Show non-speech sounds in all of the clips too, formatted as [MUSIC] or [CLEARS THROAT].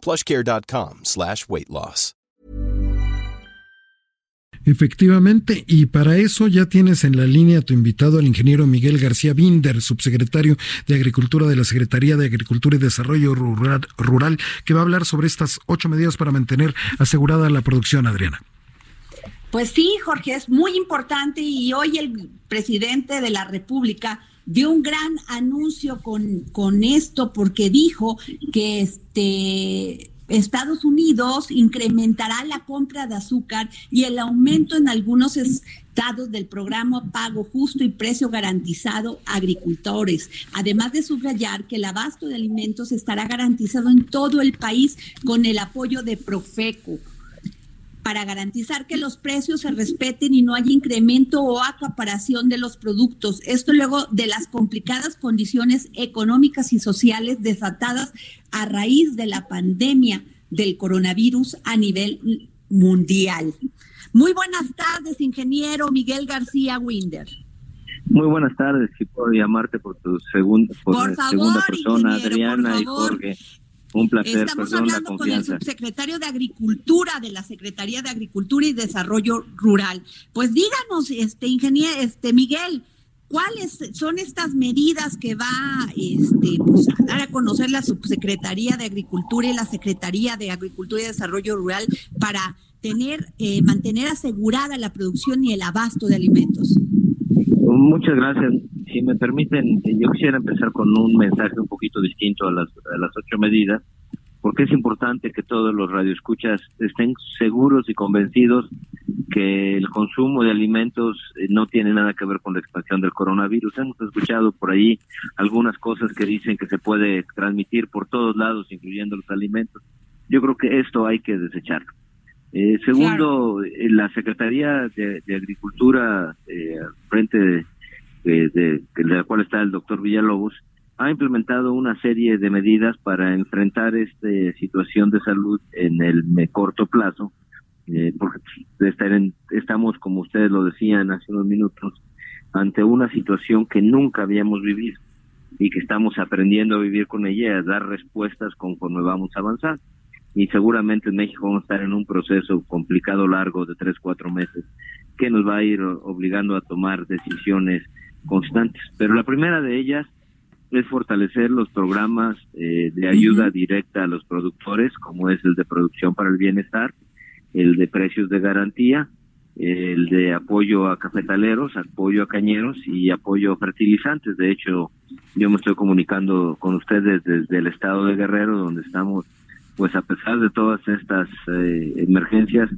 plushcare.com slash weight loss. Efectivamente, y para eso ya tienes en la línea a tu invitado, el ingeniero Miguel García Binder, subsecretario de Agricultura de la Secretaría de Agricultura y Desarrollo Rural, Rural que va a hablar sobre estas ocho medidas para mantener asegurada la producción, Adriana. Pues sí, Jorge, es muy importante y hoy el presidente de la República dio un gran anuncio con, con esto porque dijo que este Estados Unidos incrementará la compra de azúcar y el aumento en algunos estados del programa Pago Justo y Precio Garantizado a agricultores, además de subrayar que el abasto de alimentos estará garantizado en todo el país con el apoyo de Profeco para garantizar que los precios se respeten y no haya incremento o acaparación de los productos. Esto luego de las complicadas condiciones económicas y sociales desatadas a raíz de la pandemia del coronavirus a nivel mundial. Muy buenas tardes, ingeniero Miguel García Winder. Muy buenas tardes, si puedo llamarte por tu segunda, por, segunda persona, Adriana y Jorge. Un placer. Estamos hablando con el subsecretario de Agricultura de la Secretaría de Agricultura y Desarrollo Rural. Pues díganos, este ingeniero, este Miguel, ¿cuáles son estas medidas que va este, pues, a dar a conocer la subsecretaría de Agricultura y la Secretaría de Agricultura y Desarrollo Rural para tener, eh, mantener asegurada la producción y el abasto de alimentos? Muchas gracias si me permiten, eh, yo quisiera empezar con un mensaje un poquito distinto a las, a las ocho medidas, porque es importante que todos los radioescuchas estén seguros y convencidos que el consumo de alimentos eh, no tiene nada que ver con la expansión del coronavirus. Hemos escuchado por ahí algunas cosas que dicen que se puede transmitir por todos lados, incluyendo los alimentos. Yo creo que esto hay que desecharlo. Eh, segundo, la Secretaría de, Agricultura, eh, frente de de, de, la cual está el doctor Villalobos, ha implementado una serie de medidas para enfrentar esta situación de salud en el corto plazo, eh, porque estamos, como ustedes lo decían hace unos minutos, ante una situación que nunca habíamos vivido y que estamos aprendiendo a vivir con ella a dar respuestas conforme vamos a avanzar. Y seguramente en México vamos a estar en un proceso complicado, largo, de tres, cuatro meses, que nos va a ir obligando a tomar decisiones constantes. Pero la primera de ellas es fortalecer los programas eh, de ayuda directa a los productores, como es el de producción para el bienestar, el de precios de garantía, el de apoyo a cafetaleros, apoyo a cañeros y apoyo a fertilizantes. De hecho, yo me estoy comunicando con ustedes desde el estado de Guerrero, donde estamos, pues a pesar de todas estas eh, emergencias,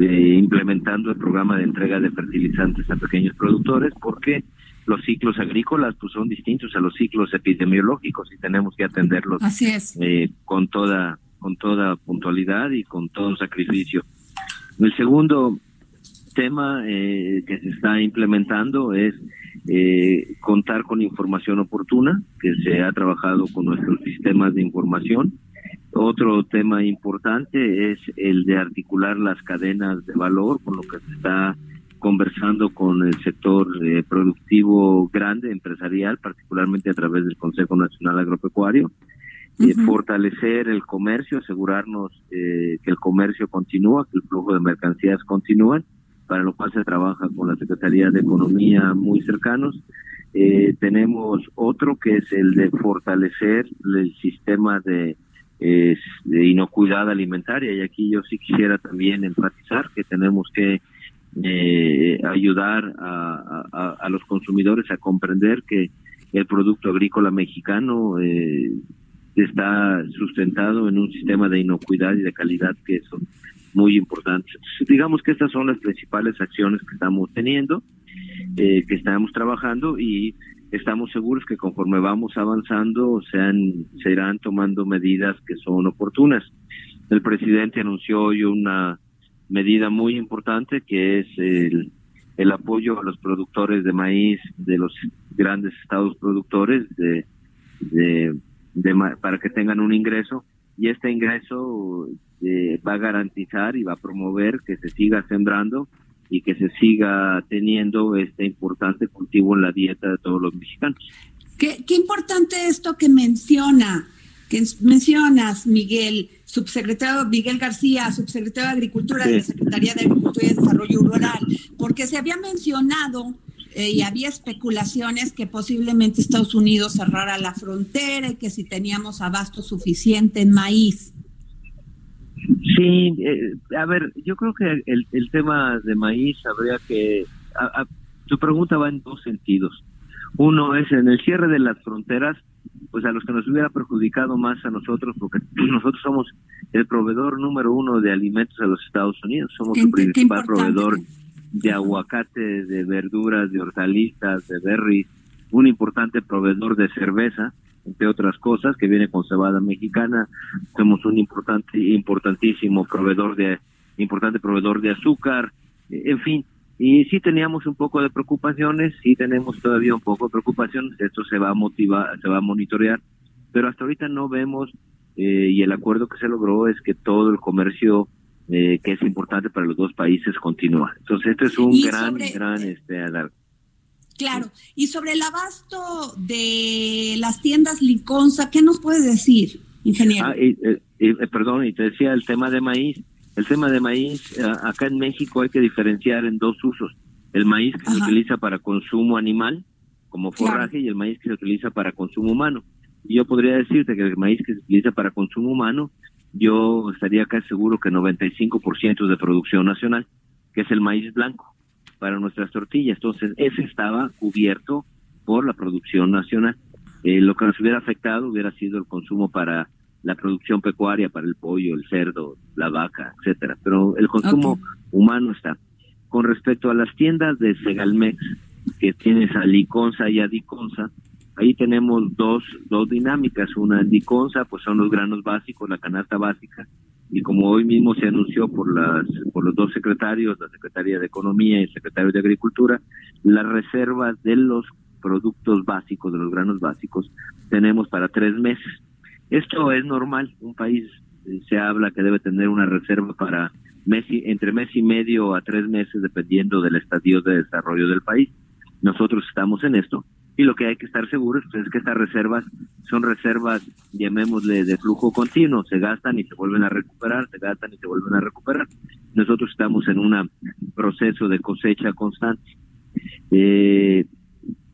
eh, implementando el programa de entrega de fertilizantes a pequeños productores, porque los ciclos agrícolas pues son distintos a los ciclos epidemiológicos y tenemos que atenderlos eh, con toda con toda puntualidad y con todo sacrificio. El segundo tema eh, que se está implementando es eh, contar con información oportuna, que se ha trabajado con nuestros sistemas de información. Otro tema importante es el de articular las cadenas de valor, con lo que se está conversando con el sector eh, productivo grande, empresarial, particularmente a través del Consejo Nacional Agropecuario, eh, fortalecer el comercio, asegurarnos eh, que el comercio continúa, que el flujo de mercancías continúa, para lo cual se trabaja con la Secretaría de Economía muy cercanos. tenemos otro que es el de fortalecer el sistema de, de inocuidad alimentaria y aquí yo sí quisiera también enfatizar que tenemos que eh, ayudar a, a, los consumidores a comprender que el producto agrícola mexicano eh, está sustentado en un sistema de inocuidad y de calidad que son muy importantes. digamos que estas son las principales acciones que estamos teniendo, eh, que estamos trabajando y estamos seguros que conforme vamos avanzando sean, se irán tomando medidas que son oportunas. El presidente anunció hoy una medida muy importante que es el, el apoyo a los productores de maíz de los grandes estados productores de, de, para que tengan un ingreso y este ingreso eh, va a garantizar y va a promover que se siga sembrando y que se siga teniendo este importante cultivo en la dieta de todos los mexicanos. Qué, qué importante esto que menciona, que mencionas, Miguel, subsecretario Miguel García, subsecretario de Agricultura de la Secretaría de Agricultura y Desarrollo Rural, porque se había mencionado eh, y había especulaciones que posiblemente Estados Unidos cerrara la frontera y que si teníamos abasto suficiente en maíz. Sí, eh, a ver, yo creo que el, el tema de maíz habría que... tu pregunta va en dos sentidos. Uno es en el cierre de las fronteras, pues a los que nos hubiera perjudicado más a nosotros, porque [CLEARS THROAT] nosotros somos el proveedor número uno de alimentos a los Estados Unidos, somos el principal proveedor de aguacate, de verduras, de hortalizas, de berries, un importante proveedor de cerveza, entre otras cosas, que viene con cebada mexicana. Somos un importante, importantísimo proveedor de, importante proveedor de azúcar, en fin. Y sí teníamos un poco de preocupaciones, sí tenemos todavía un poco de preocupaciones, esto se va a motivar, se va a monitorear, pero hasta ahorita no vemos, eh, y el acuerdo que se logró es que todo el comercio eh, que es importante para los dos países continúa. Entonces, esto es un gran, gran este, alarme. Claro, y sobre el abasto de las tiendas Liconza, ¿qué nos puede decir, ingeniero? Ah, y, eh, perdón, y te decía el tema de maíz. El tema de maíz, eh, acá en México hay que diferenciar en dos usos. El maíz que se utiliza para consumo animal, como forraje, y el maíz que se utiliza para consumo humano. Y yo podría decirte que el maíz que se utiliza para consumo humano yo estaría casi seguro que 95% de producción nacional, que es el maíz blanco para nuestras tortillas. Entonces, ese estaba cubierto por la producción nacional. Eh, lo que nos hubiera afectado hubiera sido el consumo para la producción pecuaria, para el pollo, el cerdo, la vaca, etcétera. Pero el consumo humano está. Con respecto a las tiendas de Segalmex, que tienes a Liconza y a Diconza, Ahí tenemos dos, dos dinámicas. Una en Diconsa, pues son los granos básicos, la canasta básica. Y como hoy mismo se anunció por, las, por los dos secretarios, la Secretaría de Economía y el Secretario de Agricultura, las reservas de los productos básicos, de los granos básicos, tenemos para tres meses. Esto es normal. Un país eh, se habla que debe tener una reserva para mes entre mes y medio a tres meses, dependiendo del estadio de desarrollo del país. Nosotros estamos en esto y lo que hay que estar seguros es que estas reservas son reservas, llamémosle, de flujo continuo, se gastan y se vuelven a recuperar, se gastan y se vuelven a recuperar. Nosotros estamos en un proceso de cosecha constante. Eh,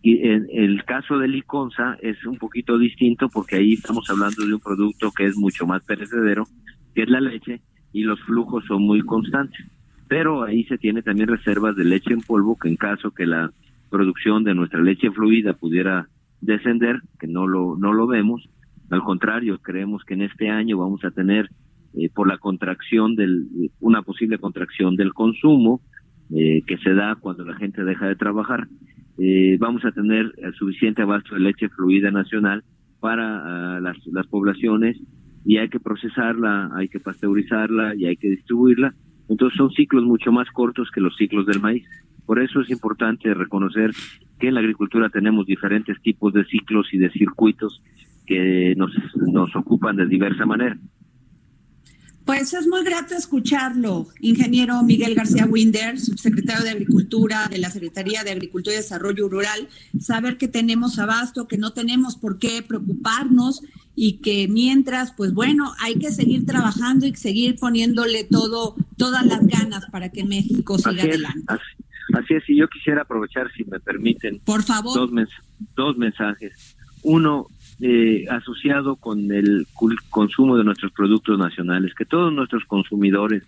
y en el caso del Liconza es un poquito distinto porque ahí estamos hablando de un producto que es mucho más perecedero, que es la leche, y los flujos son muy constantes. Pero ahí se tiene también reservas de leche en polvo que en caso que la producción de nuestra leche fluida pudiera descender, que no lo, no lo vemos. Al contrario, creemos que en este año vamos a tener, eh, por la contracción del, una posible contracción del consumo, eh, que se da cuando la gente deja de trabajar, eh, vamos a tener suficiente abasto de leche fluida nacional para ah, las, las poblaciones y hay que procesarla, hay que pasteurizarla y hay que distribuirla. Entonces son ciclos mucho más cortos que los ciclos del maíz. Por eso es importante reconocer que en la agricultura tenemos diferentes tipos de ciclos y de circuitos que nos, nos ocupan de diversa manera. Pues es muy grato escucharlo, ingeniero Miguel García Winder, subsecretario de Agricultura de la Secretaría de Agricultura y Desarrollo Rural, saber que tenemos abasto, que no tenemos por qué preocuparnos y que mientras, pues bueno, hay que seguir trabajando y seguir poniéndole todo, todas las ganas para que México siga adelante. Así es, y yo quisiera aprovechar, si me permiten, Por favor. Dos, dos mensajes. Uno, eh, asociado con el consumo de nuestros productos nacionales, que todos nuestros consumidores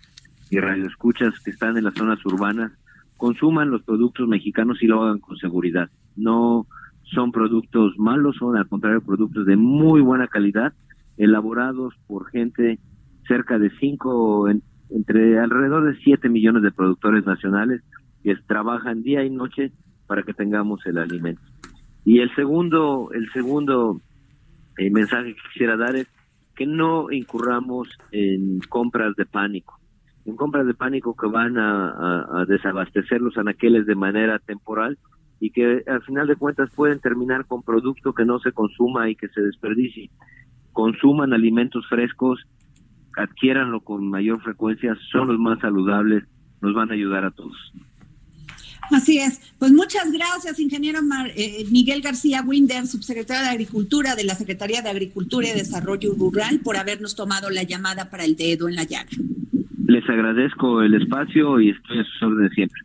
y radioescuchas que están en las zonas urbanas consuman los productos mexicanos y lo hagan con seguridad. No son productos malos, son al contrario productos de muy buena calidad, elaborados por gente cerca de cinco, entre alrededor de siete millones de productores nacionales que trabajan día y noche para que tengamos el alimento. Y el segundo, el segundo eh, mensaje que quisiera dar es que no incurramos en compras de pánico, en compras de pánico que van a, desabastecer los anaqueles de manera temporal y que al final de cuentas pueden terminar con producto que no se consuma y que se desperdicie. Consuman alimentos frescos, adquiéranlo con mayor frecuencia, son los más saludables, nos van a ayudar a todos. Así es. Pues muchas gracias, ingeniero eh, Miguel García Winder, subsecretario de Agricultura de la Secretaría de Agricultura y Desarrollo Rural, por habernos tomado la llamada para el dedo en la llaga. Les agradezco el espacio y estoy a sus órdenes siempre.